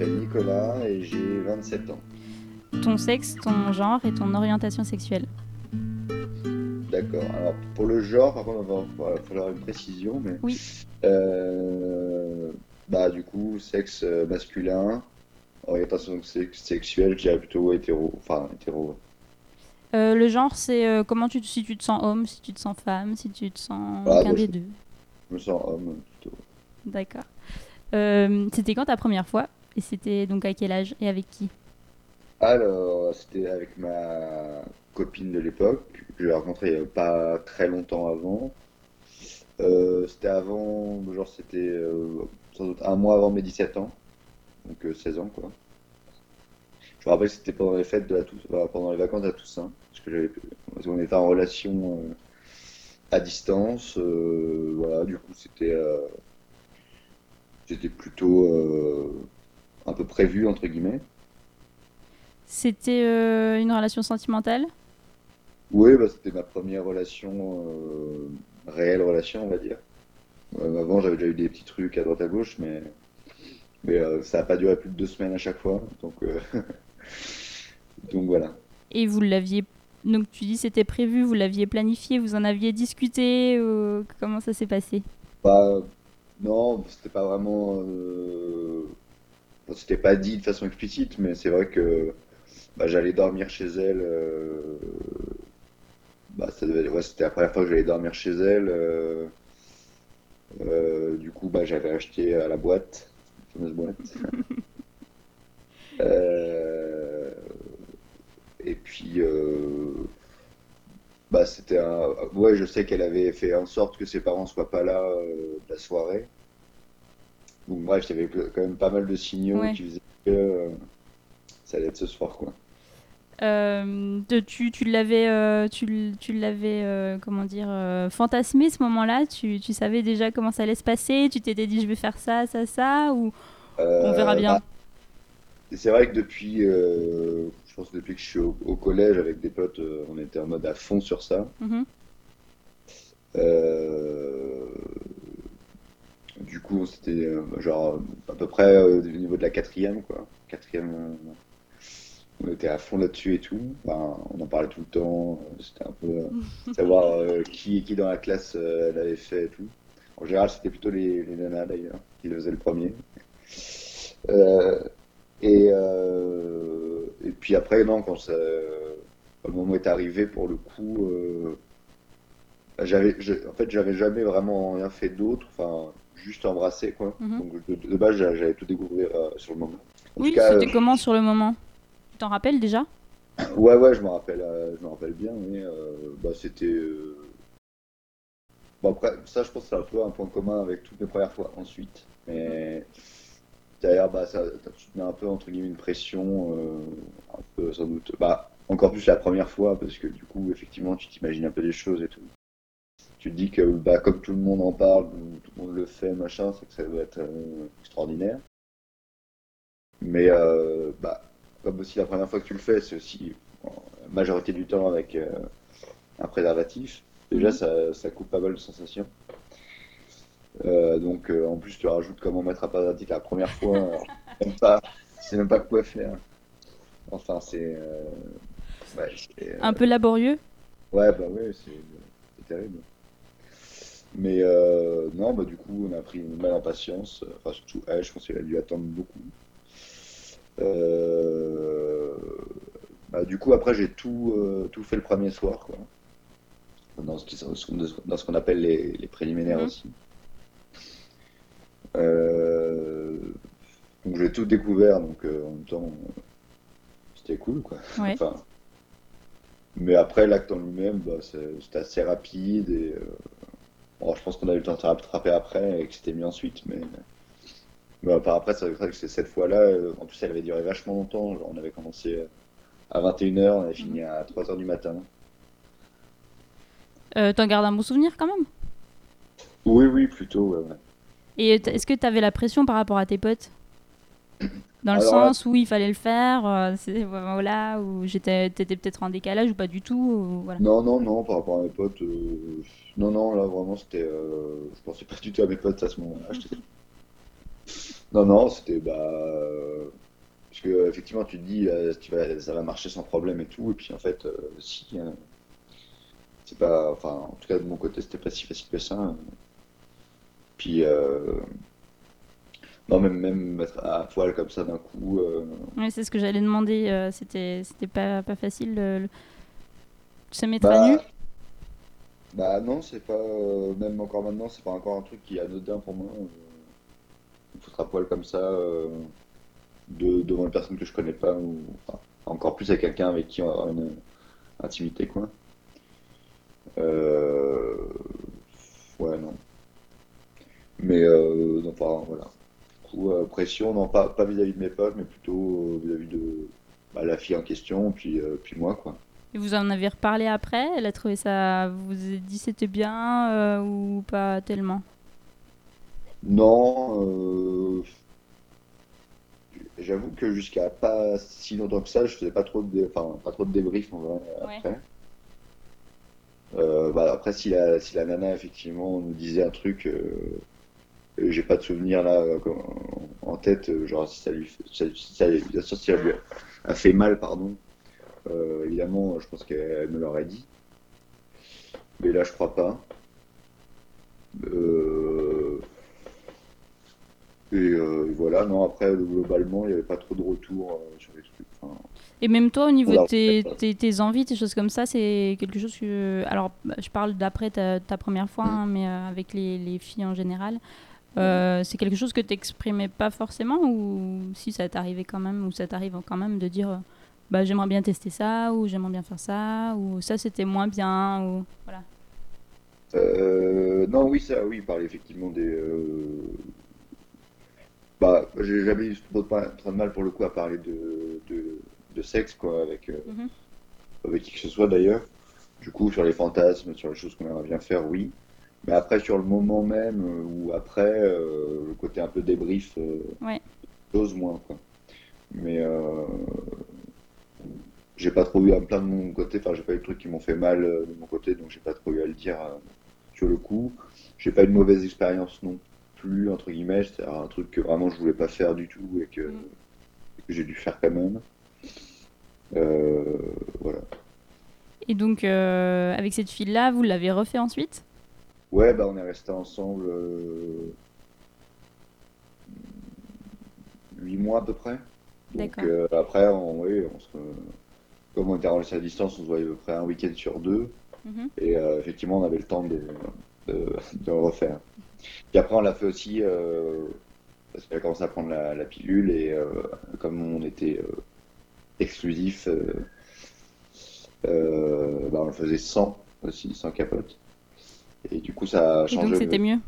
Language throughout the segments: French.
M'appelle Nicolas et j'ai 27 ans. Ton sexe, ton genre et ton orientation sexuelle. D'accord. Alors, pour le genre, par contre, il va falloir- une précision, mais. Oui. Euh, bah, du coup, sexe euh, masculin, orientation sex- sexuelle, je dirais plutôt hétéro. Enfin, hétéro. Euh, le genre, c'est euh, comment tu, si tu te sens homme, si tu te sens femme, si tu te sens Ah, aucun bah, des je- deux. Je me sens homme plutôt. D'accord. C'était quand ta première fois? Et c'était donc à quel âge et avec qui? Alors, c'était avec ma copine de l'époque, que j'ai rencontrée a pas très longtemps avant. Euh, c'était avant, genre c'était euh, sans doute un mois avant mes 17 ans, donc euh, 16 ans quoi. Je me rappelle que c'était pendant les fêtes de la Tous- enfin, pendant les vacances à Toussaint, parce que qu'on était en relation euh, à distance, euh, voilà, du coup c'était euh, c'était plutôt euh, un peu prévu entre guillemets. C'était euh, une relation sentimentale? Oui, bah, c'était ma première relation, euh, réelle relation, on va dire. Euh, avant, j'avais déjà eu des petits trucs à droite à gauche, mais, mais ça n'a pas duré plus de deux semaines à chaque fois. Donc, donc voilà. Et vous l'aviez. Donc tu dis c'était prévu, vous l'aviez planifié, vous en aviez discuté Comment ça s'est passé? Bah, non, c'était pas vraiment. Bon, c'était pas dit de façon explicite, mais c'est vrai que bah, j'allais dormir chez elle. euh, Bah, ça devait... ouais, c'était la première fois que j'allais dormir chez elle. euh, euh, Du coup, bah, j'avais acheté à la boîte, la fameuse boîte. Et puis, bah, c'était un... Ouais, je sais qu'elle avait fait en sorte que ses parents soient pas là la soirée. Donc bref, il y avait quand même pas mal de signaux Ouais. qui faisaient que euh, ça allait être ce soir, quoi. Euh, tu, tu l'avais, euh, tu, tu l'avais, comment dire, fantasmé ce moment-là? Tu, tu savais déjà comment ça allait se passer? Tu t'étais dit je vais faire ça, ça, ça Ou on verra bien? bah, c'est vrai que depuis, je pense que depuis que je suis au, au collège avec des potes, on était en mode à fond sur ça. Mhm. Euh, du coup, c'était euh, genre à peu près euh, au niveau de la quatrième, quoi. Quatrième, euh, on était à fond là-dessus et tout. Enfin, on en parlait tout le temps. C'était un peu savoir euh, qui qui dans la classe euh, l'avait fait et tout. En général, c'était plutôt les, les nanas d'ailleurs qui le faisaient le premier. Euh, et, et puis après, non, quand ça, le moment est arrivé, pour le coup, j'avais, je- en fait, j'avais jamais vraiment rien fait d'autre, enfin, juste embrassé, quoi. Mhm. Donc, de, de base, j'a- j'allais tout découvrir euh, sur le moment. En Oui, c'était euh, comment sur le moment? Tu t'en rappelles déjà? Ouais, ouais, je me rappelle, euh, je me rappelle bien, mais bah, c'était. Bon, après, ça, je pense que c'est un peu un point commun avec toutes mes premières fois ensuite. Mais d'ailleurs, bah, ça, tu te mets un peu, entre guillemets, une pression, un peu, sans doute. Bah, encore plus la première fois, parce que du coup, effectivement, tu t'imagines un peu des choses et tout. Tu te dis que, bah, comme tout le monde en parle, ou tout le monde le fait, machin, c'est que ça doit être euh, extraordinaire. Mais, euh, bah, comme aussi la première fois que tu le fais, c'est aussi en majorité du temps avec euh, un préservatif. Déjà, Mhm. ça, ça coupe pas mal de sensations. Euh, donc, euh, en plus, tu rajoutes comment mettre un préservatif la première fois. alors, même pas, sais même pas quoi faire. Enfin, c'est. euh, ouais, c'est, euh, Un peu laborieux? Ouais, bah ouais, c'est c'est terrible. Mais euh, non, bah du coup, on a pris une mal en patience. Enfin, surtout elle, je pense qu'elle a dû attendre beaucoup. Euh, bah, du coup, après, j'ai tout, euh, tout fait le premier soir, quoi. Dans ce qui- dans ce qu'on appelle les, les préliminaires Mhm. aussi. Euh, donc, j'ai tout découvert, donc euh, en même temps, c'était cool, quoi. Ouais. Enfin, mais après, l'acte en lui-même, bah, c'était assez rapide et, euh, Bon, je pense qu'on a eu le temps de se rattraper après et que c'était mieux ensuite, mais. mais par après, c'est vrai que cette fois-là, euh, en plus, elle avait duré vachement longtemps. Genre, on avait commencé euh, à 21h, on avait fini à 3h du matin. Euh, T'en gardes un bon souvenir quand même? Oui, oui, plutôt, ouais, ouais. Et est-ce que tu avais la pression par rapport à tes potes? Dans le sens où il fallait le faire, euh, c'est- voilà, où j'étais, t'étais peut-être en décalage ou pas du tout, ou voilà. Non, non, non, par rapport à mes potes, euh, non, non, là vraiment c'était. euh, je pensais pas du tout à mes potes à ce moment-là. Non, non, c'était. Bah. euh, Parce que, effectivement, tu te dis, euh, tu vas, ça va marcher sans problème et tout, et puis en fait, euh, si. euh, c'est pas. Enfin, en tout cas, de mon côté, c'était pas si facile que ça. Puis. Non, même, même mettre à poil comme ça d'un coup. euh, Ouais, c'est ce que j'allais demander, euh, c'était, c'était pas, pas facile le- se mettre Bah, à nu bah non, c'est pas. euh, même encore maintenant, c'est pas encore un truc qui est anodin pour moi. euh, me foutre à poil comme ça euh, de, devant une personne que je connais pas, ou enfin, encore plus avec quelqu'un avec qui on va avoir une intimité, quoi. Euh, Ouais, non. Mais, euh, non, enfin, voilà. Coup, euh, pression, non, pas, pas vis-à-vis de mes potes, mais plutôt euh, vis-à-vis de bah, la fille en question, puis, euh, puis moi, quoi. Et vous en avez reparlé après? Elle a trouvé ça. Vous êtes dit c'était bien euh, ou pas tellement? Non, euh, j'avoue que jusqu'à pas si longtemps que ça, je faisais pas trop de, dé- enfin, pas trop de débrief en vrai Ouais. après. Euh, bah, après, si la, si la nana effectivement nous disait un truc, j'ai pas de souvenir là euh, en tête, euh, genre si ça lui, si ça, si lui a fait mal, pardon. euh, évidemment, je pense qu'elle me l'aurait dit. Mais là, je crois pas. Euh, et euh, voilà, non, après, globalement, il n'y avait pas trop de retour euh, sur les trucs. Enfin, Et même toi, au niveau de tes, tes, tes envies, tes choses comme ça, c'est quelque chose que. Alors, je parle d'après ta, ta première fois, hein, mais euh, avec les, les filles en général. Euh, c'est quelque chose que tu n'exprimais pas forcément ou si ça t'arrivait quand même ou ça t'arrive quand même de dire euh, bah j'aimerais bien tester ça ou j'aimerais bien faire ça ou ça c'était moins bien ou voilà Euh, non, oui, ça, oui, il parlait effectivement des. euh, Bah, j'ai jamais eu trop de, mal pour le coup à parler de, de, de sexe, quoi, avec, Mhm. avec qui que ce soit d'ailleurs. Du coup, sur les fantasmes, sur les choses qu'on aimerait bien faire, oui. Mais après, sur le moment même, euh, ou après, euh, le côté un peu débrief, euh, Ouais. chose moins, quoi. Mais euh, j'ai pas trop eu à me plaindre de mon côté, enfin, j'ai pas eu de trucs qui m'ont fait mal euh, de mon côté, donc j'ai pas trop eu à le dire euh, sur le coup. J'ai pas eu de mauvaise expérience non plus, entre guillemets, c'est un truc que vraiment je voulais pas faire du tout et que, Mm. que j'ai dû faire quand même. Euh, voilà. et donc euh, avec cette fille là vous l'avez refait ensuite? Ouais, bah on est resté ensemble euh, huit mois à peu près. Donc euh, après, on, oui, on se, comme on était enregistré à distance, on se voyait à peu près un week-end sur deux. Mhm. Et euh, effectivement, on avait le temps de, de, de le refaire. Puis après, on l'a fait aussi euh, parce qu'elle a commencé à prendre la, la pilule et comme on était exclusif, bah, on le faisait sans aussi, sans capote. Et du coup, ça a et changé. donc c'était le- mieux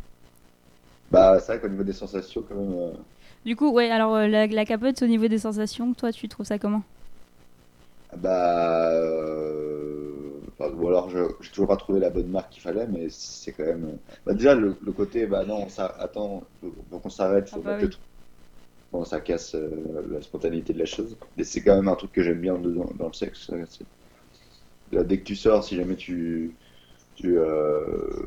Bah, c'est vrai qu'au niveau des sensations, quand même. euh, du coup ouais alors euh, la, la capote au niveau des sensations toi tu trouves ça comment? Bah, euh, enfin, ou alors je j'ai toujours pas trouvé la bonne marque qu'il fallait, mais c'est quand même. Bah déjà le, le côté, bah non, ça, attends, faut qu'on s'arrête, faut Ah bah oui. le. Bon, ça casse la spontanéité de la chose. Et c'est quand même un truc que j'aime bien dans, le sexe. Là, dès que tu sors, si jamais tu, tu, euh,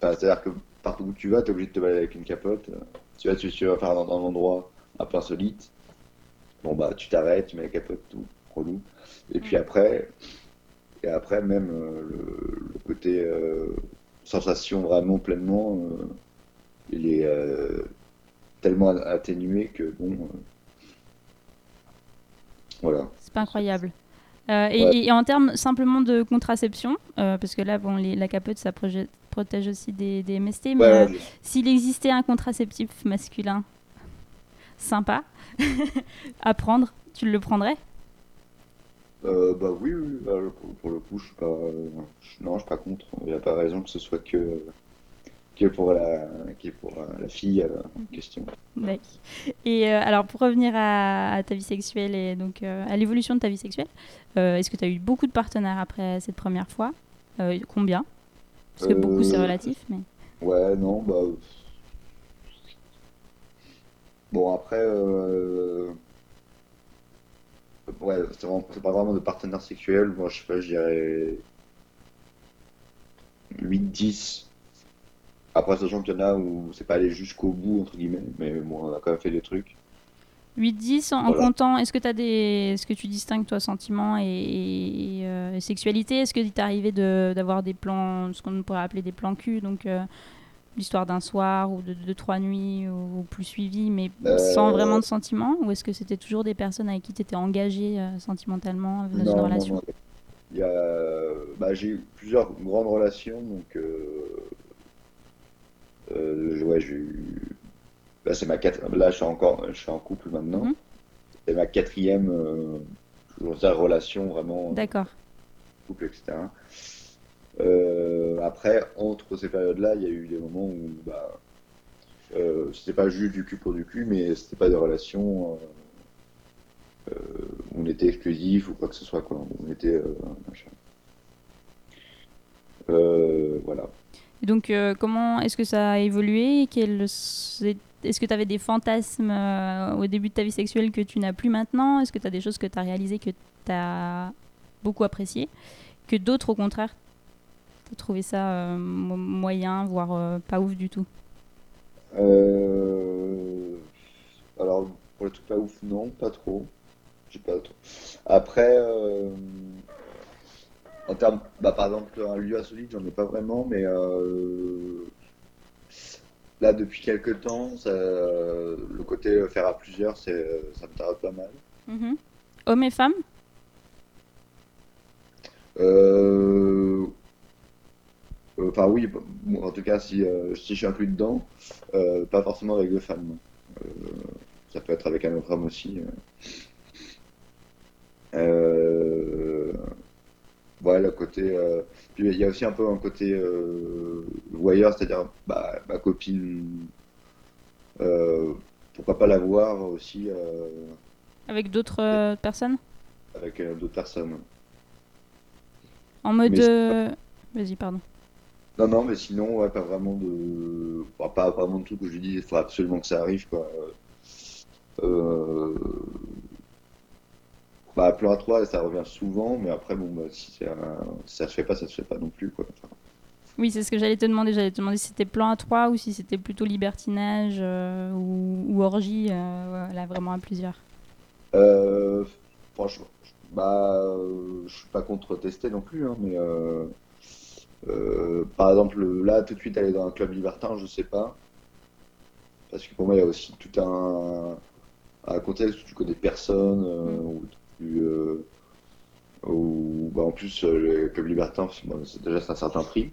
c'est-à-dire que partout où tu vas, t'es obligé de te balader avec une capote. Tu vas, tu, tu vas faire dans un endroit un peu insolite. Bon bah, tu t'arrêtes, tu mets la capote, tout relou. Et puis après, et après même euh, le, le côté euh, sensation vraiment pleinement, euh, il est tellement atténué que bon, voilà. C'est pas incroyable. Euh, et, Ouais. et en termes simplement de contraception, euh, parce que là, bon, les- la capote, ça protège aussi des, des MST, mais Ouais, euh, ouais, s'il existait un contraceptif masculin sympa à prendre, tu le prendrais? Euh, bah oui, oui, bah, pour, pour le coup, je suis pas, non, je suis pas contre. Il n'y a pas raison que ce soit que, que pour la, que pour euh, la fille euh, en question. D'accord. Et euh, alors, pour revenir à, à ta vie sexuelle et donc euh, à l'évolution de ta vie sexuelle, euh, est-ce que tu as eu beaucoup de partenaires après cette première fois? Combien? Parce que beaucoup, c'est relatif, mais. Ouais, non, bah. Bon, après, ouais, c'est vraiment- pas vraiment de partenaire sexuel. Moi, je sais pas, je dirais 8-10. Après, en a où c'est pas allé jusqu'au bout, entre guillemets, mais bon, on a quand même fait des trucs. 8-10 en, Voilà. comptant, est-ce que, des... est-ce que tu distingues toi sentiments et, et, et, euh, et sexualité? Est-ce que t'est arrivé de- d'avoir des plans, ce qu'on pourrait appeler des plans cul, donc euh, l'histoire d'un soir ou de, de trois nuits ou, ou plus suivi, mais sans Euh, vraiment de sentiments Ou est-ce que c'était toujours des personnes avec qui tu étais engagé sentimentalement dans une non, relation? non. Il y a, bah, j'ai eu plusieurs grandes relations, donc euh, euh, ouais, eu, là c'est ma quatre, là je suis encore, je suis en couple maintenant, Mhm. c'est ma quatrième, euh, je relation vraiment, D'accord. couple, etc. Euh, après, entre ces périodes-là, il y a eu des moments où bah, euh, c'était pas juste du cul pour du cul, mais c'était pas des relations euh, euh, où on était exclusif ou quoi que ce soit, quoi. On était euh, machin. Euh, voilà. Donc, euh, comment est-ce que ça a évolué Est-ce que tu avais des fantasmes euh, au début de ta vie sexuelle que tu n'as plus maintenant? Est-ce que tu as des choses que tu as réalisées que tu as beaucoup appréciées? Que d'autres, au contraire, tu as ça euh, mo- moyen, voire pas ouf du tout? Alors, pour le truc pas ouf, non, pas trop. Pas trop. Après, en termes, bah, par exemple, un lieu insolite, j'en ai pas vraiment, mais euh, là, depuis quelques temps, ça- le côté faire à plusieurs, c'est, ça me taraude pas mal. Mhm. Hommes et femmes? Euh, euh, Enfin, oui, en tout cas, si, euh, si je suis inclus dedans, euh, pas forcément avec deux femmes. Euh, ça peut être avec un autre homme aussi. Ouais, le côté. euh, Puis il y a aussi un peu un côté euh, voyeur, c'est-à-dire bah, ma copine, euh, pourquoi pas la voir aussi euh, Avec d'autres personnes? Avec d'autres personnes. En mode. Mais Vas-y, pardon. Non, non, mais sinon, ouais, pas vraiment de. enfin, pas vraiment de truc où je lui dis il faut absolument que ça arrive, quoi. Euh... Bah, plan à 3, ça revient souvent, mais après, bon, bah, si si ça se fait pas, ça se fait pas non plus, quoi. Enfin, Oui, c'est ce que j'allais te demander. J'allais te demander si c'était plan à trois ou si c'était plutôt libertinage euh, ou, ou orgie, euh, voilà, vraiment à plusieurs. Euh, franchement, je- bah, euh, je suis pas contre tester non plus, hein, mais par exemple, là, tout de suite, aller dans un club libertin, je sais pas. Parce que pour moi, il y a aussi tout un, un contexte où tu connais personne, où tu, euh, où, bah, en plus, euh, le club libertin, c'est bon, déjà c'est un certain prix.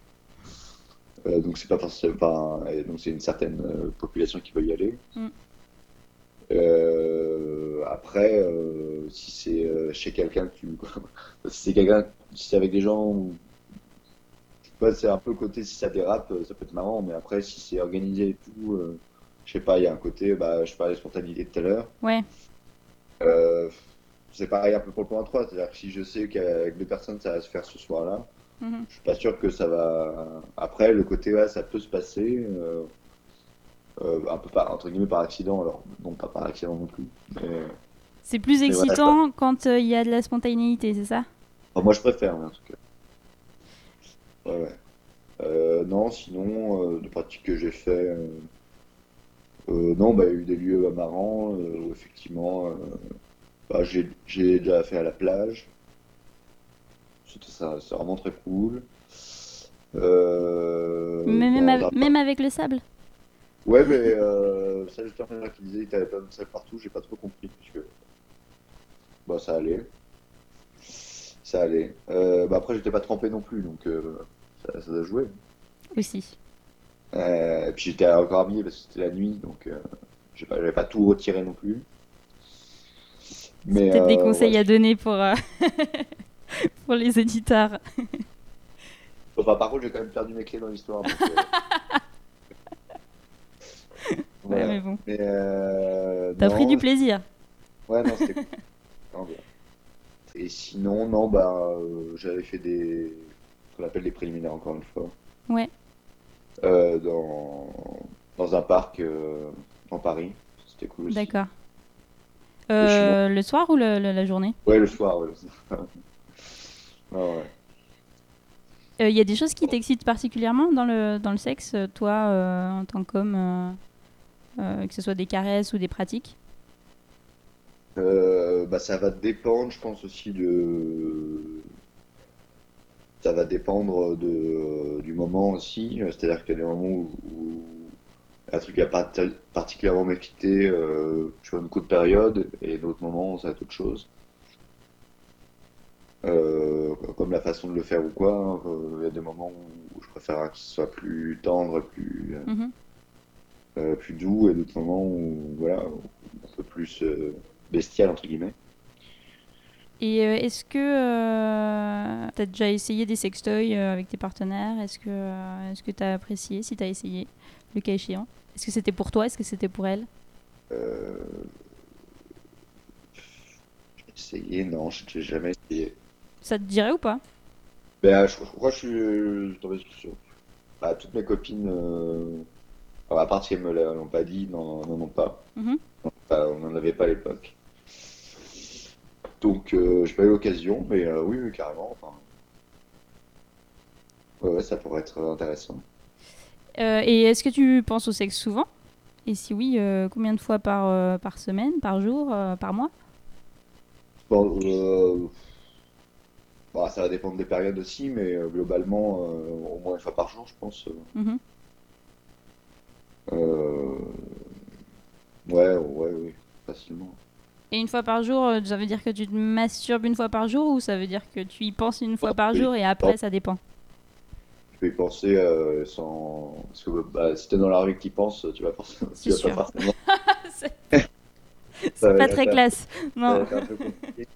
Euh, donc c'est pas forcément, enfin, donc c'est une certaine population qui veut y aller. Mm. Euh, après, euh, si c'est euh, chez quelqu'un que tu, si c'est quelqu'un, si c'est avec des gens où, je sais pas, c'est un peu le côté si ça dérape, ça peut être marrant, mais après si c'est organisé et tout, je sais pas, il y a un côté, bah, je parlais de spontanéité tout à l'heure. Ouais. C'est pareil un peu pour le point 3, c'est-à-dire que si je sais qu'avec deux personnes ça va se faire ce soir-là, Mhm. je suis pas sûr que ça va. Après, le côté ouais, ça peut se passer, euh, euh, un peu par, entre guillemets par accident, alors non pas par accident non plus, mais C'est plus Mais voilà, excitant quand euh, il y a de la spontanéité, c'est ça? Enfin, moi je préfère en tout cas. Ouais, ouais. Euh, non, sinon, euh, de pratiques que j'ai fait, euh, non, bah, il y a eu des lieux marrants où effectivement, bah, j'ai j'ai déjà fait à la plage. C'était ça, c'est vraiment très cool. Euh, Mais même, av- avec le sable Ouais, mais euh, ça, juste un frère qui disait qu'il avait pas de sable partout, j'ai pas trop compris, puisque bah, ça allait. Ça allait. Euh, bah, après, j'étais pas trempé non plus, donc euh, ça, ça doit jouer. aussi. Euh, et puis j'étais encore habillé parce que c'était la nuit, donc euh, j'ai pas, j'avais pas tout retiré non plus. Mais Peut-être des euh, conseils ouais. à donner pour, euh, pour les éditeurs. Enfin, par contre, j'ai quand même perdu mes clés dans l'histoire. donc, euh, bon. Mais euh, T'as non, pris du plaisir. Ouais, non, c'était cool. Non, bien. Et sinon, non, bah, j'avais fait des. ce qu'on appelle des préliminaires, encore une fois. Ouais. Dans... dans un parc en Paris. C'était cool aussi. D'accord. Euh, le soir ou le- le- la journée? Ouais, le soir, ouais. ouais. Il y a des choses qui t'excitent particulièrement dans le, dans le sexe, euh, toi, euh, en tant qu'homme, euh, euh, que ce soit des caresses ou des pratiques? Euh, bah, ça va dépendre, je pense aussi de. Ça va dépendre de, du moment aussi. C'est-à-dire qu'il y a des moments où, où un truc va part- particulièrement m'exciter euh, sur une courte période, et d'autres moments, ça être autre chose. Euh, comme la façon de le faire ou quoi. hein. Euh, Il y a des moments où je préfère qu'il soit plus tendre, plus, Mhm. euh, plus doux, et d'autres moments où, voilà, un peu plus bestial, entre guillemets. Et est-ce que euh, t'as déjà essayé des sextoys avec tes partenaires? Est-ce que euh, est-ce que t'as apprécié, si t'as essayé, le cas échéant? Est-ce que c'était pour toi? Est-ce que c'était pour elle? Euh... J'ai essayé, non, je n'ai jamais essayé. Ça te dirait ou pas? Ben, je, je crois que je suis tombé sur. Bah, toutes mes copines, euh, à part si elles me l'ont pas dit, n'en ont pas. Mhm. Enfin, on n'en avait pas à l'époque. Donc, euh, j'ai pas eu l'occasion, mais euh, oui, oui, carrément. Enfin... Ouais, ouais, ça pourrait être intéressant. Euh, Et est-ce que tu penses au sexe souvent? Et si oui, euh, combien de fois par, euh, par semaine, par jour, par mois? Bon, euh, bah, ça va dépendre des périodes aussi, mais globalement, au moins une fois par jour, je pense. Mhm. Euh, Ouais, ouais, oui, facilement. Et une fois par jour, ça veut dire que tu te masturbes une fois par jour ou ça veut dire que tu y penses une fois Ah, par jour et après Ah. ça dépend? Peux y penser euh, sans. Parce que bah, si t'es dans la rue que t'y penses, tu vas. C'est tu vas sûr. pas forcément. C'est pas très classe. ça Non. va être un peu compliqué.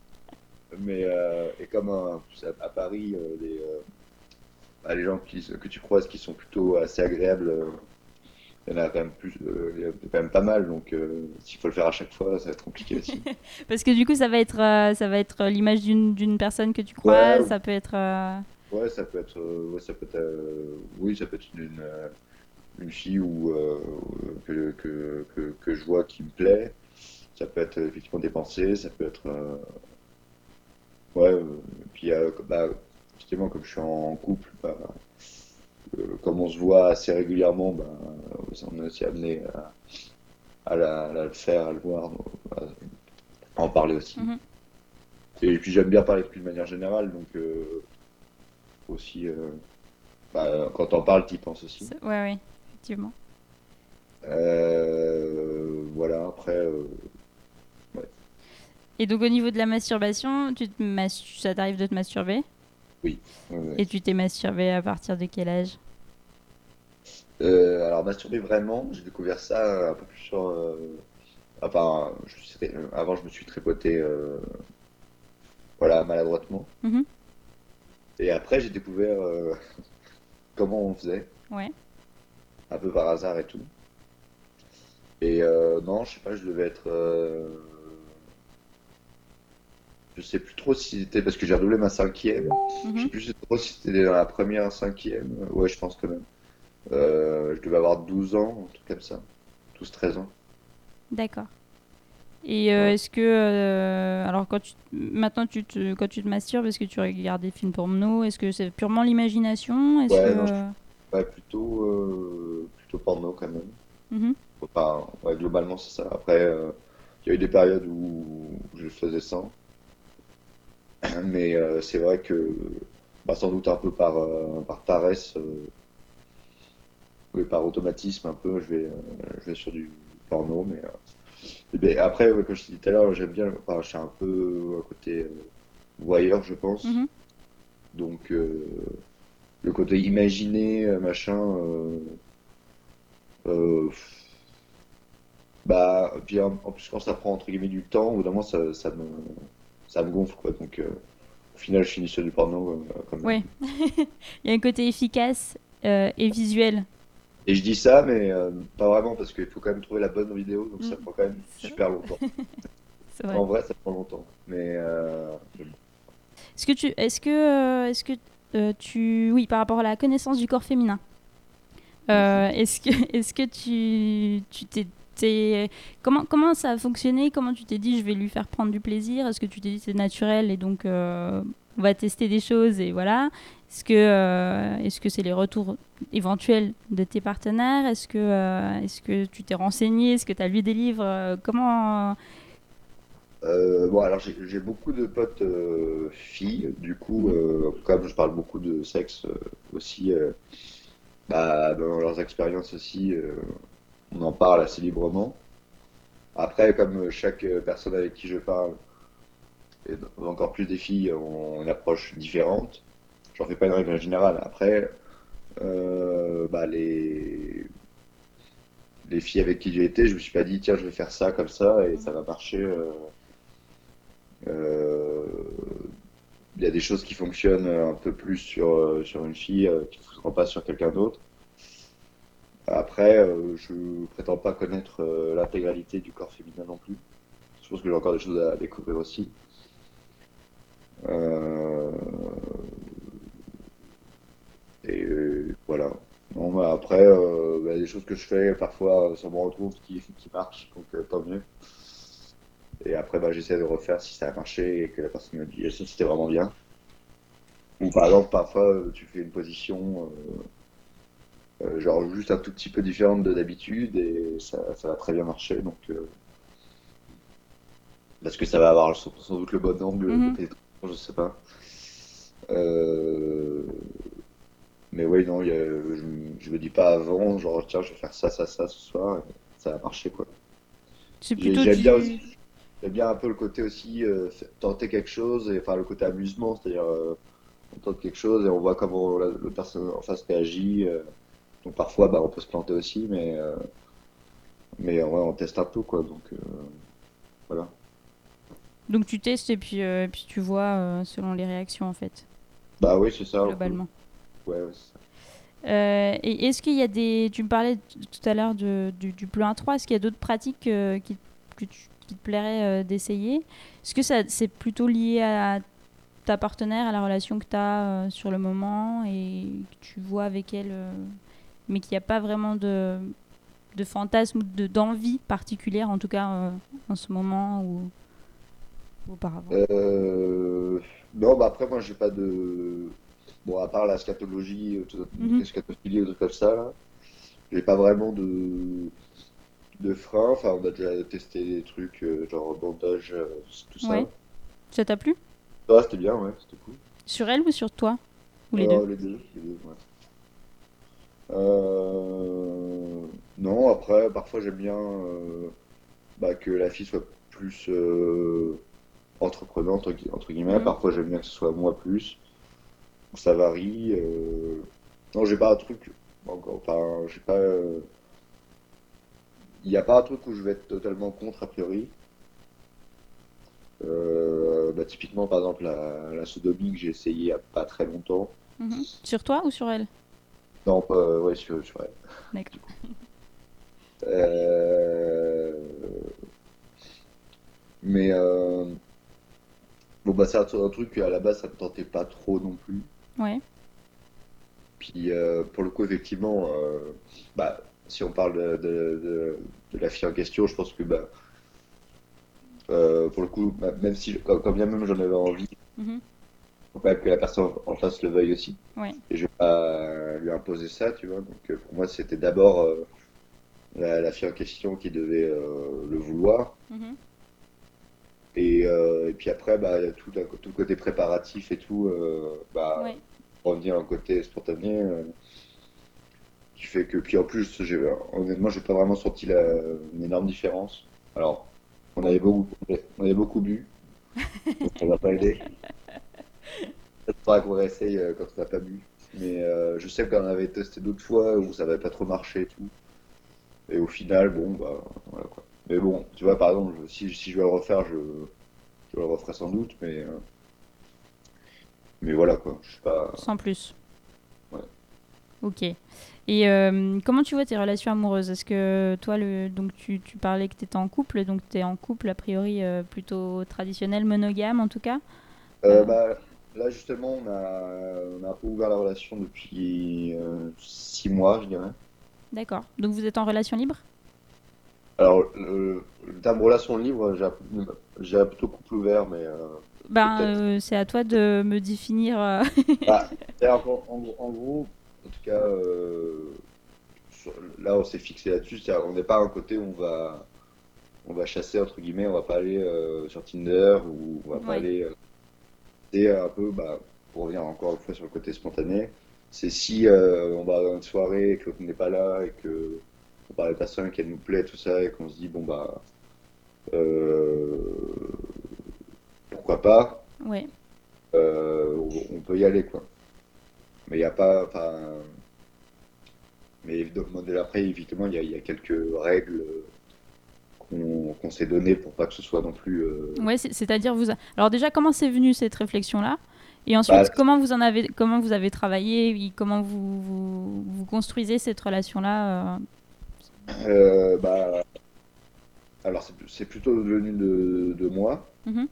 Mais euh, et comme euh, à, Paris, les, bah, les gens qui, que tu croises qui sont plutôt assez agréables, il y en a quand même plus, euh, quand même pas mal. Donc euh, s'il faut le faire à chaque fois, ça va être compliqué aussi. Parce que du coup, ça va être, euh, ça va être l'image d'une d'une personne que tu croises. Ouais. Ça peut être. Ouais, ça peut être, euh, ouais, ça peut être, euh, oui, ça peut être une, une, euh, une fille ou euh, que, que, que, que je vois qui me plaît. Ça peut être effectivement des pensées, ça peut être, euh, ouais. puis bah, justement, comme je suis en couple, bah, comme on se voit assez régulièrement, bah, on est aussi amené à, à la, à le faire, à le voir, à, en parler aussi. Mhm. Et puis j'aime bien parler de lui de manière générale, donc aussi, euh, bah, quand on parle, t'y penses aussi. Ouais, ouais, effectivement. Euh, voilà, après, euh, Et donc, au niveau de la masturbation, tu te mas- ça t'arrive de te masturber? Ouais. Et tu t'es masturbé à partir de quel âge? Euh, alors masturber vraiment, j'ai découvert ça un peu plus sur, euh, enfin, je avant je me suis tripoté, euh, voilà, maladroitement. Mhm. Et après j'ai découvert euh, comment on faisait, Ouais. un peu par hasard et tout. Et euh, non, je sais pas, je devais être, euh, je sais plus trop si c'était parce que j'ai redoublé ma cinquième. Je sais Mhm. plus trop si c'était dans la première, cinquième. Ouais, je pense quand même. Euh, je devais avoir 12 ans, un truc comme ça. 12-13 ans. D'accord. Et euh, est-ce que euh, alors quand tu maintenant tu te quand tu te masturbes, est-ce que tu regardes des films porno Est-ce que c'est purement l'imagination? Ouais, que non, je- euh, Ouais, plutôt, euh, plutôt porno quand même. mhm. Enfin, ouais, globalement, c'est ça. Après, il y a eu des périodes où je faisais sans. Mais c'est vrai que, bah, sans doute un peu par, par paresse, oui, par automatisme un peu, je vais, je vais sur du porno. Mais, et ben, après, ouais, comme je te disais tout à l'heure, j'aime bien, enfin, je suis un peu à côté euh, voyeur, je pense. Mhm. Donc, euh, le côté imaginé, euh, machin, euh, bah, puis en, en plus, quand ça prend entre guillemets du temps, au bout d'un moment, ça, ça me, ça me gonfle, quoi. Donc, au final, je finis sur du porno, même. Ouais. Il y a un côté efficace et visuel Et je dis ça, mais euh, pas vraiment, parce qu'il faut quand même trouver la bonne vidéo, donc ça Mm. prend quand même super longtemps. Vrai. En vrai, ça prend longtemps. Mais euh, Est-ce que tu, est-ce que, euh, est-ce que tu, oui, par rapport à la connaissance du corps féminin, euh, est-ce que, est-ce que tu, tu t'es, comment, ça a fonctionné? Comment tu t'es dit, je vais lui faire prendre du plaisir? Est-ce que tu t'es dit c'est naturel et donc euh, on va tester des choses et voilà. Est-ce que, euh, est-ce que c'est les retours éventuels de tes partenaires? Est-ce que, euh, tu t'es renseigné? Est-ce que tu as lu des livres? Comment bon, alors j'ai beaucoup de potes filles, du coup, comme je parle beaucoup de sexe aussi, bah, dans leurs expériences aussi, on en parle assez librement. Après, comme chaque personne avec qui je parle, et encore plus des filles, ont une approche différente. J'en fais pas une règle générale. Après, euh, bah, les, les filles avec qui j'ai été, je me suis pas dit, tiens, je vais faire ça comme ça et ça va marcher. euh, euh, Il y a des choses qui fonctionnent un peu plus sur, une fille qui ne fonctionneront pas sur quelqu'un d'autre. Après, euh, je prétends pas connaître euh, l'intégralité du corps féminin non plus. Je pense que j'ai encore des choses à découvrir aussi. Euh, Et euh, voilà. Bon, bah, après, euh, bah, des choses que je fais, parfois, ça me retrouve qui, qui marchent, donc euh, tant mieux. Et après, bah, j'essaie de refaire si ça a marché et que la personne me dit, ça c'était vraiment bien. Ou par exemple, parfois, euh, tu fais une position, euh, euh, genre juste un tout petit peu différente de d'habitude et ça, ça va très bien marcher. Donc, euh, parce que ça va avoir sans, sans doute le bon angle Mhm. de je sais pas. Euh, mais oui, non, y a- je, je me dis pas avant, genre tiens, je vais faire ça, ça, ça ce soir, et ça va marcher quoi. J'aime du- bien aussi, j'aime bien un peu le côté aussi euh, tenter quelque chose et enfin le côté amusement, c'est-à-dire euh, on tente quelque chose et on voit comment la, le personne en face réagit. Donc parfois bah, on peut se planter aussi, mais euh, mais on teste un peu quoi. Donc euh, voilà. Donc tu testes et puis, euh, et puis tu vois selon les réactions en fait, Bah oui c'est ça. globalement. Ouais, ouais, c'est ça. Euh, et est-ce qu'il y a des... Tu me parlais tout à l'heure de- du, du plan 3, est-ce qu'il y a d'autres pratiques euh, qui, que tu- qui te plairait euh, d'essayer? Est-ce que ça, c'est plutôt lié à ta partenaire, à la relation que tu as sur le moment et que tu vois avec elle, mais qu'il n'y a pas vraiment de, de fantasme ou de, d'envie particulière, en tout cas euh, en ce moment ou ou auparavant Euh, non, bah après, moi, j'ai pas de. Bon, à part la scatologie, euh, tout- Mhm. la scatophilie ou trucs comme ça, là, j'ai pas vraiment de, de frein. Enfin, on a déjà testé des trucs, euh, genre bandage, euh, tout ça. Ouais. Ça t'a plu? Ah, c'était bien, ouais, c'était cool. Sur elle ou sur toi? Ou les deux? Les deux, les deux, ouais. Euh, Non, après, parfois, j'aime bien euh, bah, que la fille soit plus euh, entreprenante, entre gui- entre guillemets. Mhm. Parfois, j'aime bien que ce soit moi plus. Ça varie. euh. Non, j'ai pas un truc. Encore, enfin, j'ai pas. euh, Il n'y a pas un truc où je vais être totalement contre a priori. Bah, typiquement, par exemple, la, la sodomie que j'ai essayé il y a pas très longtemps. Mhm. Sur toi ou sur elle? Non, pas, ouais, sur, sur elle. D'accord. Euh, Mais euh, bon, bah, c'est un, un truc qu'à la base ça me tentait pas trop non plus. Ouais. Puis euh, pour le coup, effectivement, euh, bah, si on parle de, de, de- de la fille en question, je pense que bah, euh, pour le coup, bah, même si quand, quand bien même j'en avais envie, Mhm. Faut quand même que la personne en face le veuille aussi. Ouais. Et je vais pas lui imposer ça, tu vois. Donc euh, pour moi, c'était d'abord euh, la, la fille en question qui devait euh, le vouloir. Mhm. Et, euh, et puis après, bah, tout, un- tout le côté préparatif et tout, bah, Ouais. revenir au côté spontané, qui fait que, puis en plus, honnêtement, j'ai pas vraiment senti la, une énorme différence. Alors, on avait beaucoup, on avait beaucoup bu, donc ça va pas aider. Il faudra qu'on réessaye euh, quand on n'a pas bu. Mais euh, je sais qu'on avait testé d'autres fois où ça n'avait pas trop marché et tout. Et au final, bon, bah, voilà quoi. Mais bon, tu vois, par exemple, si, si je vais le refaire, je, je le referai sans doute, mais, euh, mais voilà quoi. Je suis pas. Sans plus. Ouais. Ok. Et euh, comment tu vois tes relations amoureuses? Est-ce que toi, le, donc tu, tu parlais que tu étais en couple, donc tu es en couple a priori euh, plutôt traditionnel, monogame en tout cas? Euh, bah, là, justement, on a, on a un peu ouvert la relation depuis euh, six mois, je dirais. D'accord. Donc vous êtes en relation libre? Alors, le, le terme relation libre, j'ai plutôt couple ouvert, mais euh, Ben, euh, c'est à toi de me définir. bah, en, en gros, en tout cas, sur- là, on s'est fixé là-dessus. c'est-à-dire, On n'est pas à un côté où on va, on va chasser entre guillemets. On va pas aller euh, sur Tinder ou on va pas aller. euh, c'est un peu, bah, pour revenir encore une fois sur le côté spontané. C'est si euh, on va dans une soirée et que l'autre n'est pas là et que on parle à la personne qu'elle nous plaît, tout ça, et qu'on se dit bon bah euh, pourquoi pas. Ouais. Euh, on on peut y aller quoi. Mais il n'y a pas, enfin, mais évidemment, il y a, il y a quelques règles qu'on s'est données pour pas que ce soit non plus. euh, Ouais, c'est- c'est-à-dire vous. a- Alors déjà, comment c'est venu cette réflexion-là? Et ensuite, Bah, comment vous en avez, comment vous avez travaillé Comment vous, vous, vous construisez cette relation-là euh, euh, bah, alors c'est plutôt devenu de, de moi, Mhm.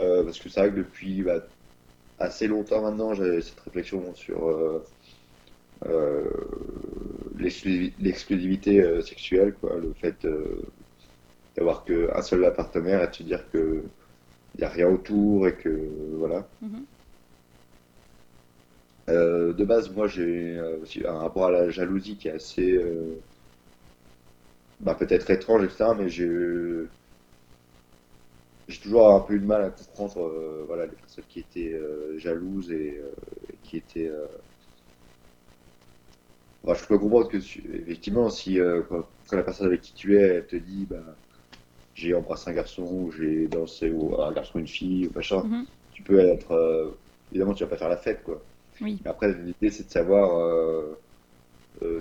Euh, parce que c'est vrai que depuis bah, assez longtemps maintenant, j'ai cette réflexion sur euh, l'exclusivité euh, sexuelle, quoi, le fait euh, d'avoir qu'un seul partenaire et de se dire que il n'y a rien autour et que voilà. Mhm. Euh, de base, moi j'ai aussi un rapport à la jalousie qui est assez euh, bah, peut-être étrange, etc. Mais j'ai j'ai toujours un peu eu de mal à comprendre euh, voilà, les personnes qui étaient jalouses et, et qui étaient. Bah, je peux comprendre que, effectivement, si euh, quand, quand la personne avec qui tu es, elle te dit bah, j'ai embrassé un garçon ou j'ai dansé ou un garçon une fille ou machin, Mhm. tu peux être. euh, évidemment, tu vas pas faire la fête, quoi. Oui. Mais après, l'idée, c'est de savoir. euh,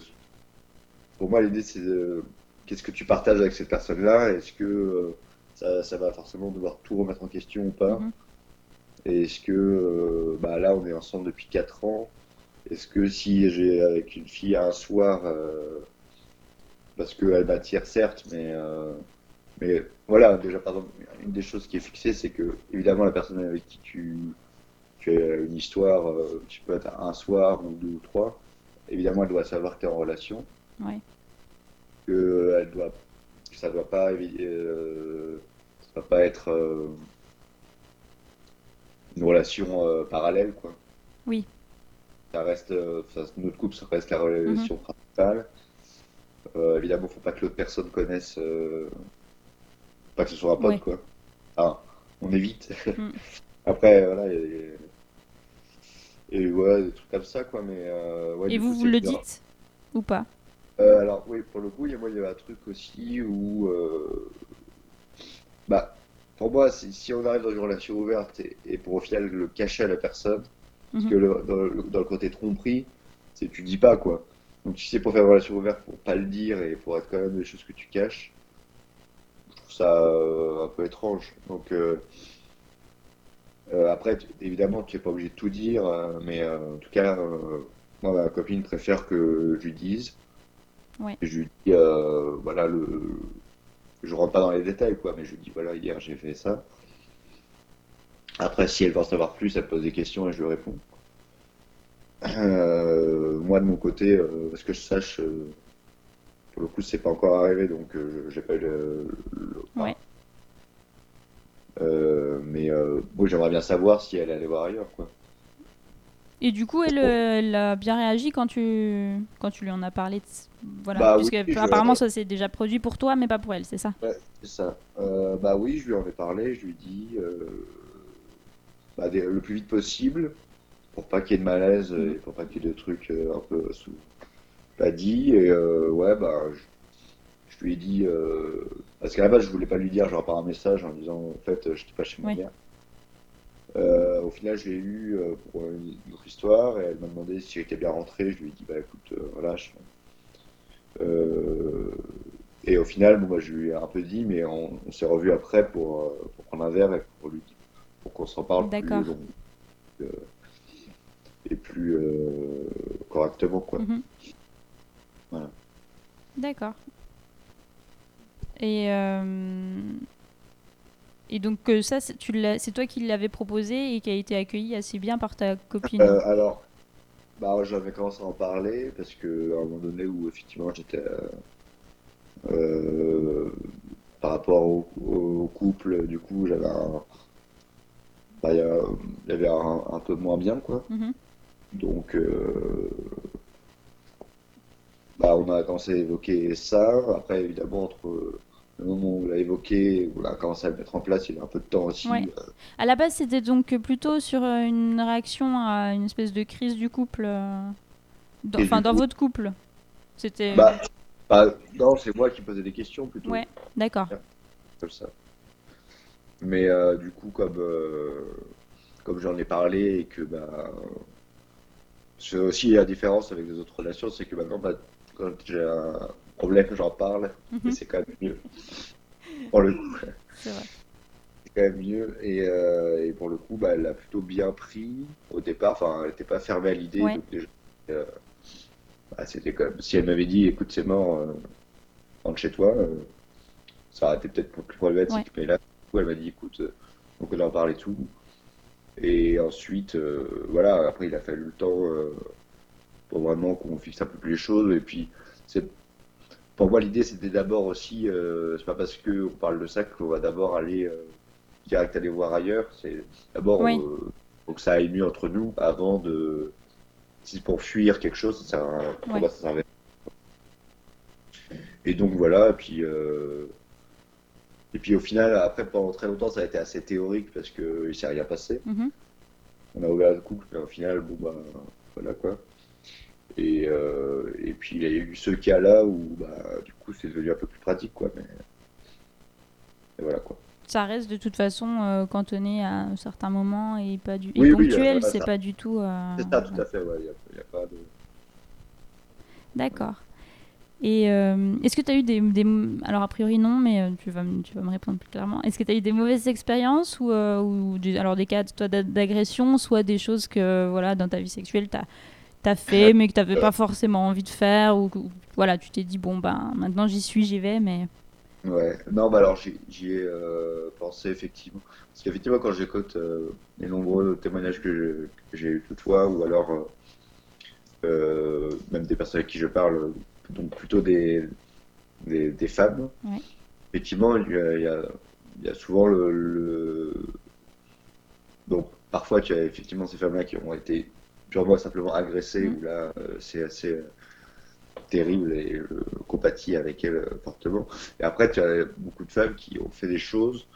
pour moi, l'idée, c'est de- qu'est-ce que tu partages avec cette personne-là? Est-ce que ça, ça va forcément devoir tout remettre en question ou pas? Mhm. Est-ce que bah là, on est ensemble depuis 4 ans? Est-ce que si j'ai avec une fille un soir, euh, parce qu'elle m'attire, certes, mais, euh, mais voilà, déjà, par exemple, une des choses qui est fixée, c'est que, évidemment, la personne avec qui tu, tu as une histoire, euh, tu peux être un soir ou deux ou trois, évidemment, elle doit savoir que tu es en relation, Ouais. que, elle doit, que ça doit pas, ça doit pas être une relation parallèle, quoi. Oui. Ça reste, euh, ça- notre couple, ça reste la relation principale. Euh, évidemment, faut pas que l'autre personne connaisse, euh, pas que ce soit un pote, Ouais. quoi. Enfin, on évite. Mm. Après, voilà, a des... Et ouais, des trucs comme ça, quoi, mais... euh, ouais, Et vous, coup, vous le dites ou pas? Alors oui, pour le coup, il y a, moi, il y avait un truc aussi où, bah, pour moi, si, si on arrive dans une relation ouverte et, et pour au final le cacher à la personne, parce Mhm. que le- dans, le, dans le côté tromperie, c'est tu dis pas quoi. Donc si c'est pour faire une relation ouverte, pour pas le dire et pour être quand même des choses que tu caches, je trouve ça euh, un peu étrange. Donc euh, euh, après, tu- évidemment, tu es pas obligé de tout dire, mais en tout cas, moi, ma copine préfère que je lui dise. Ouais. Et je lui dis, voilà, le... je rentre pas dans les détails, quoi, mais je lui dis, voilà, hier j'ai fait ça. Après, si elle veut en savoir plus, elle pose des questions et je lui réponds. Euh, moi, de mon côté, euh, parce que je sache, euh, pour le coup, c'est pas encore arrivé, donc euh, j'ai pas eu le. le- Ouais. Mais moi, j'aimerais bien savoir si elle allait voir ailleurs, quoi. Et du coup, elle, elle a bien réagi quand tu, quand tu lui en as parlé. de- Voilà, Bah puisque oui, je- apparemment ça s'est déjà produit pour toi, mais pas pour elle, c'est ça? Ouais, c'est ça. Euh, bah oui, je lui en ai parlé, je lui ai dit euh, bah, des- le plus vite possible pour pas qu'il y ait de malaise Mhm. et pour pas qu'il y ait de trucs euh, un peu sous pas dit. Et euh, ouais, bah je, je lui ai dit euh, parce qu'à la base je voulais pas lui dire genre par un message en disant en fait euh, j'étais pas chez Oui. mère. Euh, au final, je l'ai eu euh, pour une autre histoire et elle m'a demandé si j'étais bien rentré. Je lui ai dit bah écoute, euh, je- euh, et au final, bon, bah, je lui ai un peu dit, mais on, on s'est revu après pour, euh, pour prendre un verre et pour lui pour qu'on s'en parle plus long, euh, et plus euh, correctement, quoi. Mhm. Voilà. D'accord. Et, euh, et donc ça, c'est tu l'as- c'est toi qui l'avais proposé et qui a été accueilli assez bien par ta copine. Alors, bah, j'avais commencé à en parler parce que à un moment donné où effectivement j'étais par rapport au, au couple, du coup j'avais un, bah, il y avait un, un peu moins bien quoi. Mhm. Donc, euh, bah, on a commencé à évoquer ça. Après, évidemment, entre le moment où on l'a évoqué où on a commencé à le mettre en place, il y a un peu de temps aussi. Ouais. Euh, À la base, c'était donc plutôt sur euh, une réaction à une espèce de crise du couple, dans- enfin dans coup- votre couple. C'était. bah, bah, non, c'est moi qui posais des questions plutôt. Ouais, d'accord. comme ça. Mais euh, du coup, comme, euh, comme j'en ai parlé et que bah, c'est aussi la différence avec les autres relations, c'est que maintenant, bah, quand j'ai un problème, j'en parle et Mhm, c'est quand même mieux. Pour le coup, c'est vrai. c'est quand même mieux. Et, euh, et pour le coup, bah, elle l'a plutôt bien pris au départ. Enfin, elle n'était pas fermée à l'idée. Ouais. donc déjà, bah, c'était comme si elle m'avait dit, écoute, c'est mort, rentre chez toi. ça aurait été peut-être plus problématique. Ouais. Mais là, coup, elle m'a dit, écoute, euh, donc on en parle et tout. Et ensuite, euh, voilà, après, il a fallu le temps euh, pour vraiment qu'on fixe un peu plus les choses. Et puis, c'est pour moi, l'idée, c'était d'abord aussi, euh, c'est pas parce qu'on parle de ça qu'on va d'abord aller direct aller voir ailleurs. C'est d'abord, Oui. faut que ça aille mieux entre nous avant de. Si c'est pour fuir quelque chose, ça pour Ouais. moi, ça rien. Et donc voilà, et puis, et puis au final, après, pendant très longtemps, ça a été assez théorique parce que il s'est rien passé. Mhm. On a ouvert le couple, mais au final, bon, bah, voilà quoi. Et, euh, et puis il y a eu ce cas-là où, bah, du coup, c'est devenu un peu plus pratique, quoi. Mais et voilà quoi. Ça reste de toute façon euh, cantonné à un certain moment et pas du et Oui, oui, ponctuel, voilà, c'est pas du tout. euh, C'est ça, tout à fait, ouais. Il y a, y a pas de. D'accord. Et euh, est-ce que tu as eu des, des- Alors, a priori, non, mais euh, tu, vas, me- tu vas me répondre plus clairement. Est-ce que tu as eu des mauvaises expériences ou, euh, ou alors des cas toi, d'a- d'agression, soit des choses que, voilà, dans ta vie sexuelle, tu as, fait, mais que tu n'avais pas forcément envie de faire, ou, voilà, tu t'es dit, bon, ben, maintenant j'y suis, j'y vais, mais. Ouais, non, bah alors j'y ai pensé effectivement. Parce qu'effectivement, quand j'écoute les nombreux témoignages que j'ai eu toutefois, ou alors même des personnes avec qui je parle, donc plutôt des, des, des femmes, Ouais. effectivement, il y a, il y a- il y a souvent le, le- Donc parfois, tu as effectivement ces femmes-là qui ont été purement et simplement agressées, Mhm. où là, euh, c'est assez euh, terrible et je compatis avec elles euh, fortement. Et après, tu as beaucoup de femmes qui ont fait des choses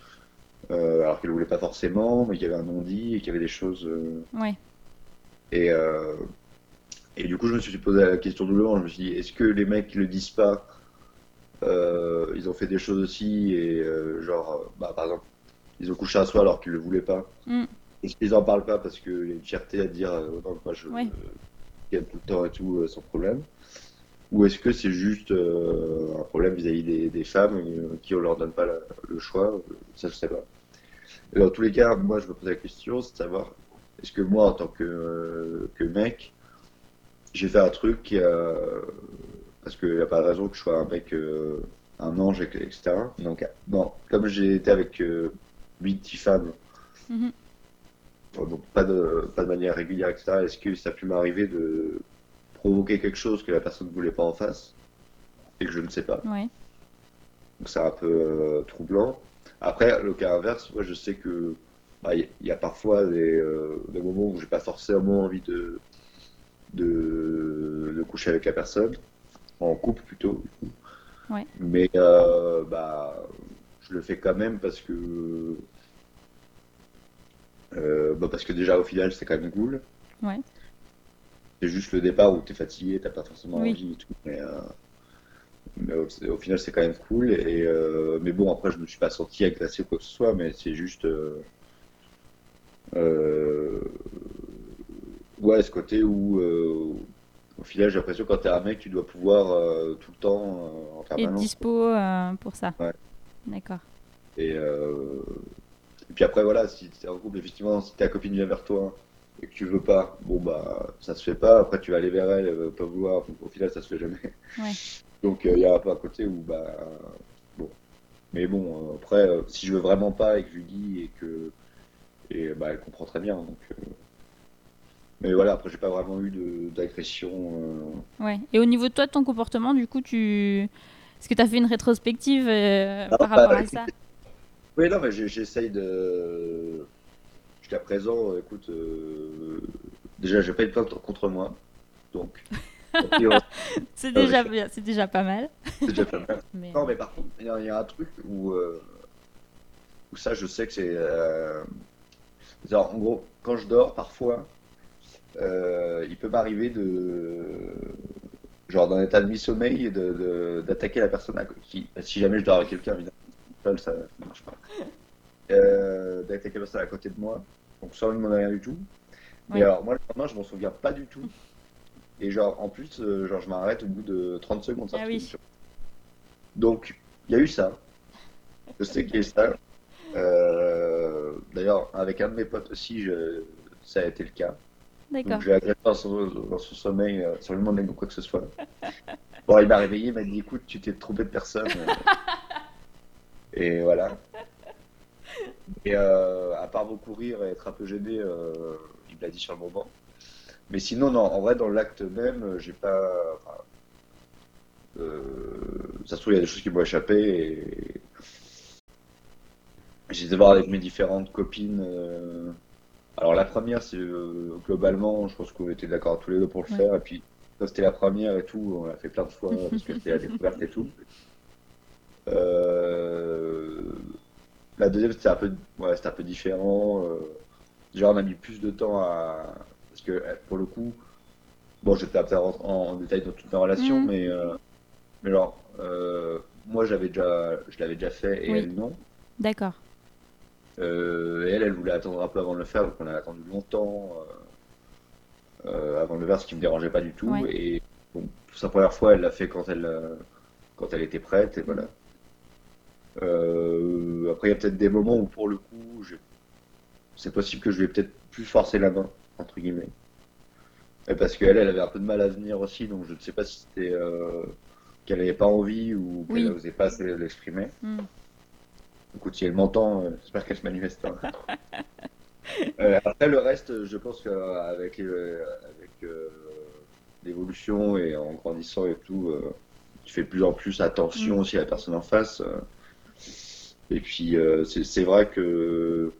euh, alors qu'elles ne voulaient pas forcément, mais qu'il y avait un non-dit et qu'il y avait des choses. euh, Ouais. et, euh, et du coup, je me suis posé la question doublement. Je me suis dit, est-ce que les mecs qui le disent pas, euh, ils ont fait des choses aussi et euh, genre, bah, par exemple, ils ont couché un soir alors qu'ils le voulaient pas. Mm. Est-ce qu'ils en parlent pas parce qu'il y a une fierté à dire, euh, non, moi je Ouais. gagne tout le temps et tout euh, sans problème Ou est-ce que c'est juste un problème vis-à-vis des, des femmes qui on leur donne pas la- le choix Ça, je sais pas. Et dans tous les cas, moi, je me pose la question, c'est de savoir est-ce que moi, en tant que, que mec, j'ai fait un truc qui a... Parce qu'il n'y a pas de raison que je sois un mec, euh, un ange, etc. Donc, non, comme j'ai été avec euh, 8-10 femmes, donc pas de, pas de manière régulière, etc., est-ce que ça a pu m'arriver de provoquer quelque chose que la personne ne voulait pas en face et que je ne sais pas? Ouais. donc c'est un peu euh, troublant. Après, le cas inverse, moi je sais que bah, il y, a parfois des, euh, des moments où j'ai pas forcément envie de, de, de coucher avec la personne, en couple plutôt. du coup. Ouais. Mais euh, bah, je le fais quand même parce que euh, bah, parce que déjà au final c'est quand même cool. Ouais. C'est juste le départ où tu es fatigué, t'as pas forcément Oui. envie et tout. Mais, euh, mais au, au final, c'est quand même cool. Et, euh, mais bon, après, je me suis pas senti agressé ou quoi que ce soit, mais c'est juste. euh, euh, ouais, ce côté où. euh, au final, j'ai l'impression que quand t'es un mec, tu dois pouvoir euh, tout le temps euh, en Et permanence. dispo euh, pour ça. Ouais. D'accord. Et, et puis après, voilà, si t'es en couple, effectivement, si ta copine vient vers toi et que tu veux pas, bon bah ça se fait pas. Après tu vas aller vers elle, elle va pas vouloir. Donc, au final ça se fait jamais. Ouais. Donc il y a un peu un côté où bah bon. Mais bon après si je veux vraiment pas et que je lui dis et que et bah elle comprend très bien. Donc euh, mais voilà après j'ai pas vraiment eu d'agression. euh, Ouais. Et au niveau de toi, de ton comportement, du coup, tu. Est-ce que tu as fait une rétrospective euh, Ah, par bah, rapport à ça? Oui, non, mais j'essaye de. Jusqu'à présent, écoute, euh, déjà, j'ai pas eu de plainte contre moi. Donc, C'est déjà bien, c'est déjà pas mal. c'est déjà pas mal. Mais... Non, mais par contre, il y, a il y a un truc où, où ça, je sais que c'est. en gros, quand je dors, parfois, il peut m'arriver de. Genre, dans un état de mi-sommeil, de, de- d'attaquer la personne à qui. Si jamais je dors avec quelqu'un, évidemment, seul, ça ne marche pas. Euh, d'attaquer la personne à côté de moi, donc sans lui demander rien du tout. Mais Ouais. alors, moi, le lendemain, je m'en souviens pas du tout. Et genre, en plus, euh, genre, je m'arrête au bout de 30 secondes. ça Ah oui. Donc, il y a eu ça. Je sais qu'il y a eu ça. Euh, D'ailleurs, avec un de mes potes aussi, je- ça a été le cas. D'accord. Je agressé dans son, dans son sommeil, euh, sans lui demander quoi que ce soit. Bon, il m'a réveillé, il m'a dit écoute, tu t'es trompé de personne. Et voilà. Et euh, à part beaucoup rire et être un peu gêné, euh, il me l'a dit sur le moment. Mais sinon, non, en vrai, dans l'acte même, j'ai pas. enfin, ça se trouve, il y a des choses qui m'ont échappé et. J'ai été voir avec mes différentes copines. Alors, la première, c'est euh, globalement, je pense qu'on était d'accord tous les deux pour le Ouais. faire. Et puis, quand c'était la première et tout, on l'a fait plein de fois parce que c'était la découverte et tout. Euh, La deuxième, c'était un peu, ouais, c'était un peu différent. euh, Déjà, on a mis plus de temps à. Parce que, euh, pour le coup, bon, je vais pas peut-être rentrer en, en détail dans toutes mes relations, Mhm. mais, euh, mais genre, euh, moi, j'avais déjà, je l'avais déjà fait et Oui. elle, non. D'accord. Euh, et elle, elle voulait attendre un peu avant de le faire, donc on a attendu longtemps euh, euh, avant de le faire, ce qui me dérangeait pas du tout. Ouais. Et bon, sa première fois, elle l'a fait quand elle, quand elle était prête, et voilà. Euh, après, il y a peut-être des moments où, pour le coup, c'est possible que je lui ai peut-être plus forcé la main, entre guillemets. Et parce qu'elle, elle avait un peu de mal à venir aussi, donc je ne sais pas si c'était qu'elle n'avait pas envie ou qu'elle Oui. n'osait pas se- l'exprimer. Mm. Écoute, si elle m'entend, euh, j'espère qu'elle se manifeste. pas. Euh, après, le reste, je pense qu'avec avec euh, l'évolution et en grandissant et tout, euh, tu fais de plus en plus attention Mm. aussi à la personne en face. euh. Et puis, euh, c'est c'est vrai que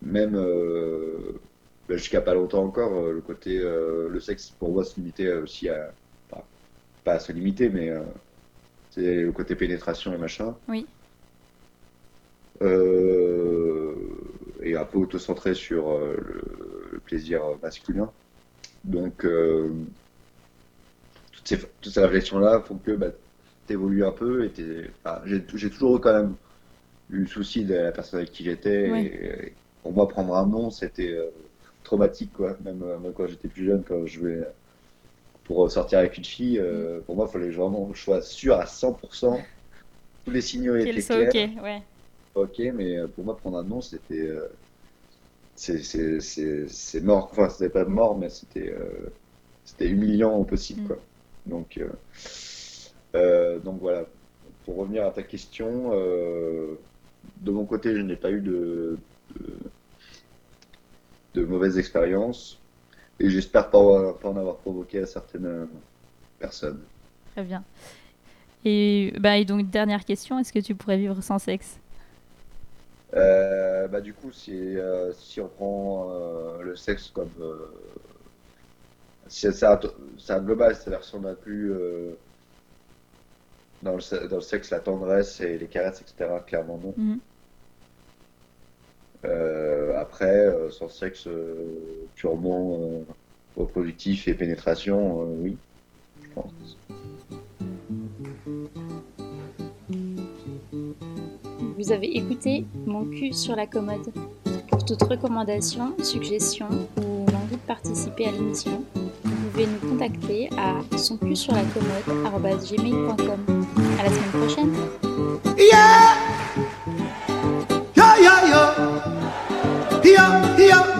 même euh, bah, jusqu'à pas longtemps encore, euh, le côté, euh, le sexe pour moi se limitait aussi à, pas, pas à se limiter, mais euh, c'est le côté pénétration et machin. Oui. Euh, et un peu auto-centré sur euh, le, le plaisir masculin. Donc, euh, toutes ces, toutes ces réflexions-là font que bah, tu évolues un peu. Et enfin, j'ai toujours quand même eu le souci de la personne avec qui j'étais. Oui. Et, et pour moi, prendre un nom, c'était euh, traumatique, quoi. Même, euh, même quand j'étais plus jeune, quand je jouais pour sortir avec une fille, euh, pour moi, il fallait vraiment que je sois sûr à 100%. Tous les signaux étaient clairs. ok, ouais. Ok, mais euh, pour moi, prendre un nom, c'était. euh, c'est- mort. Enfin, c'était pas mort, mais c'était euh, c'était humiliant au possible, Mm. quoi. Donc, euh, donc voilà. Pour revenir à ta question, de mon côté, je n'ai pas eu de, de, de mauvaises expériences. Et j'espère pas, pas en avoir provoqué à certaines personnes. Très bien. Et, bah, et donc, dernière question, est-ce que tu pourrais vivre sans sexe? Euh, bah du coup, si, euh, si on prend euh, le sexe comme euh, c'est un, c'est un global, c'est-à-dire si on a plus euh, dans, le, dans le sexe la tendresse et les caresses, etc., clairement non. Euh, après, euh, sans sexe euh, purement euh, reproductif et pénétration, euh, oui, je pense. Vous avez écouté Mon cul sur la commode. Pour toute recommandation, suggestion ou envie de participer à l'émission, vous pouvez nous contacter à soncusurlacommode.gmail.com. À la semaine prochaine Yeah! Yeah, yeah, yeah! Yeah, yeah!